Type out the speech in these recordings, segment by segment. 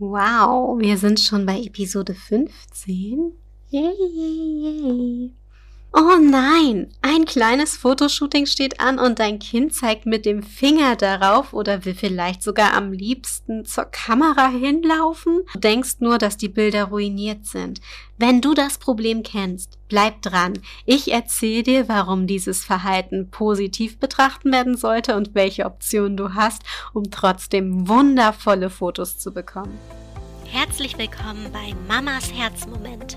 Wow, wir sind schon bei Episode 15. Yay, yay, yay. Oh nein, ein kleines Fotoshooting steht an und dein Kind zeigt mit dem Finger darauf oder will vielleicht sogar am liebsten zur Kamera hinlaufen. Du denkst nur, dass die Bilder ruiniert sind. Wenn du das Problem kennst, bleib dran. Ich erzähle dir, warum dieses Verhalten positiv betrachten werden sollte und welche Optionen du hast, um trotzdem wundervolle Fotos zu bekommen. Herzlich willkommen bei Mamas Herzmomente.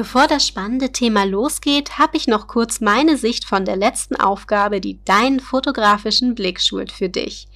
Bevor das spannende Thema losgeht, habe ich noch kurz meine Sicht von der letzten Aufgabe, die deinen fotografischen Blick schult, für dich.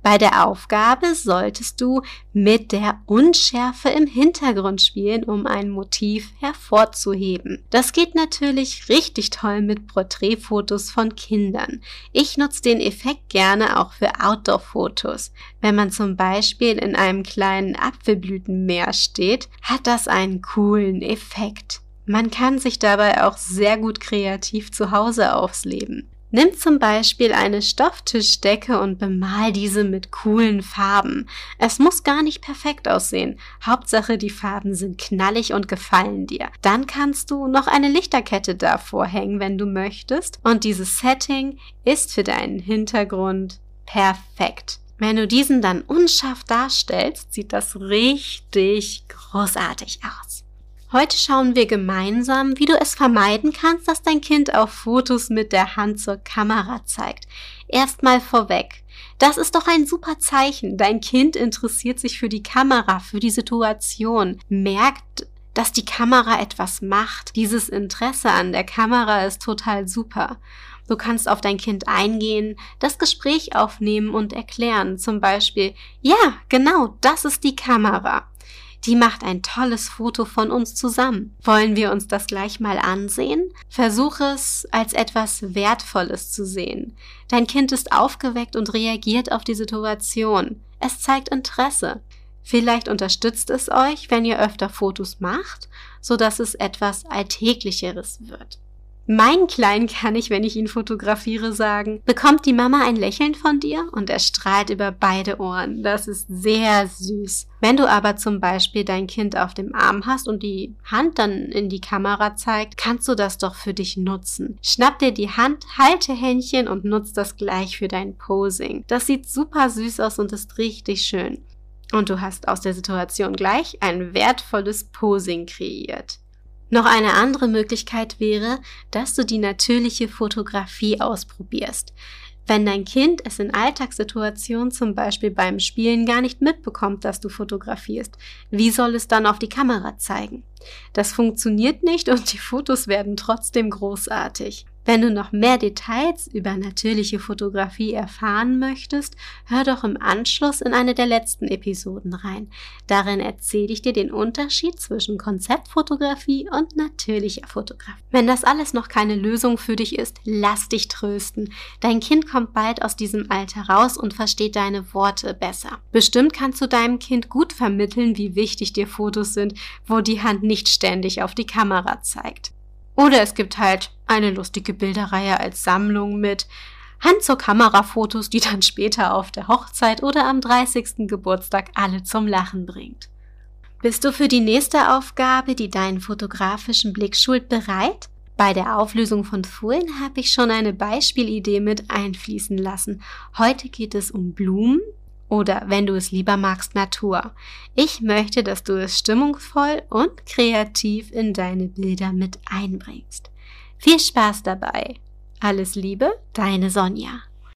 Bei der Aufgabe solltest du mit der Unschärfe im Hintergrund spielen, um ein Motiv hervorzuheben. Das geht natürlich richtig toll mit Porträtfotos von Kindern. Ich nutze den Effekt gerne auch für Outdoor-Fotos. Wenn man zum Beispiel in einem kleinen Apfelblütenmeer steht, hat das einen coolen Effekt. Man kann sich dabei auch sehr gut kreativ zu Hause ausleben. Nimm zum Beispiel eine Stofftischdecke und bemal diese mit coolen Farben. Es muss gar nicht perfekt aussehen. Hauptsache die Farben sind knallig und gefallen dir. Dann kannst du noch eine Lichterkette davor hängen, wenn du möchtest. Und dieses Setting ist für deinen Hintergrund perfekt. Wenn du diesen dann unscharf darstellst, sieht das richtig großartig aus. Heute schauen wir gemeinsam, wie du es vermeiden kannst, dass dein Kind auf Fotos mit der Hand zur Kamera zeigt. Erstmal vorweg. Das ist doch ein super Zeichen. Dein Kind interessiert sich für die Kamera, für die Situation, merkt, dass die Kamera etwas macht. Dieses Interesse an der Kamera ist total super. Du kannst auf dein Kind eingehen, das Gespräch aufnehmen und erklären. Zum Beispiel, ja, genau, das ist die Kamera. Die macht ein tolles Foto von uns zusammen. Wollen wir uns das gleich mal ansehen? Versuche es als etwas Wertvolles zu sehen. Dein Kind ist aufgeweckt und reagiert auf die Situation. Es zeigt Interesse. Vielleicht unterstützt es euch, wenn ihr öfter Fotos macht, so dass es etwas Alltäglicheres wird. Mein Kleinen kann ich, wenn ich ihn fotografiere, sagen, bekommt die Mama ein Lächeln von dir? Und er strahlt über beide Ohren. Das ist sehr süß. Wenn du aber zum Beispiel dein Kind auf dem Arm hast und die Hand dann in die Kamera zeigt, kannst du das doch für dich nutzen. Schnapp dir die Hand, halte Händchen und nutz das gleich für dein Posing. Das sieht super süß aus und ist richtig schön. Und du hast aus der Situation gleich ein wertvolles Posing kreiert. Noch eine andere Möglichkeit wäre, dass du die natürliche Fotografie ausprobierst. Wenn dein Kind es in Alltagssituationen, zum Beispiel beim Spielen, gar nicht mitbekommt, dass du fotografierst, wie soll es dann auf die Kamera zeigen? Das funktioniert nicht und die Fotos werden trotzdem großartig. Wenn du noch mehr Details über natürliche Fotografie erfahren möchtest, hör doch im Anschluss in eine der letzten Episoden rein. Darin erzähle ich dir den Unterschied zwischen Konzeptfotografie und natürlicher Fotografie. Wenn das alles noch keine Lösung für dich ist, lass dich trösten. Dein Kind kommt bald aus diesem Alter raus und versteht deine Worte besser. Bestimmt kannst du deinem Kind gut vermitteln, wie wichtig dir Fotos sind, wo die Hand nicht ständig auf die Kamera zeigt. Oder es gibt halt eine lustige Bilderreihe als Sammlung mit Hand zur Kamera Fotos, die dann später auf der Hochzeit oder am 30. Geburtstag alle zum Lachen bringt. Bist du für die nächste Aufgabe, die deinen fotografischen Blick schult, bereit? Bei der Auflösung von Folien habe ich schon eine Beispielidee mit einfließen lassen. Heute geht es um Blumen, oder wenn du es lieber magst, Natur. Ich möchte, dass du es stimmungsvoll und kreativ in deine Bilder mit einbringst. Viel Spaß dabei. Alles Liebe, deine Sonja.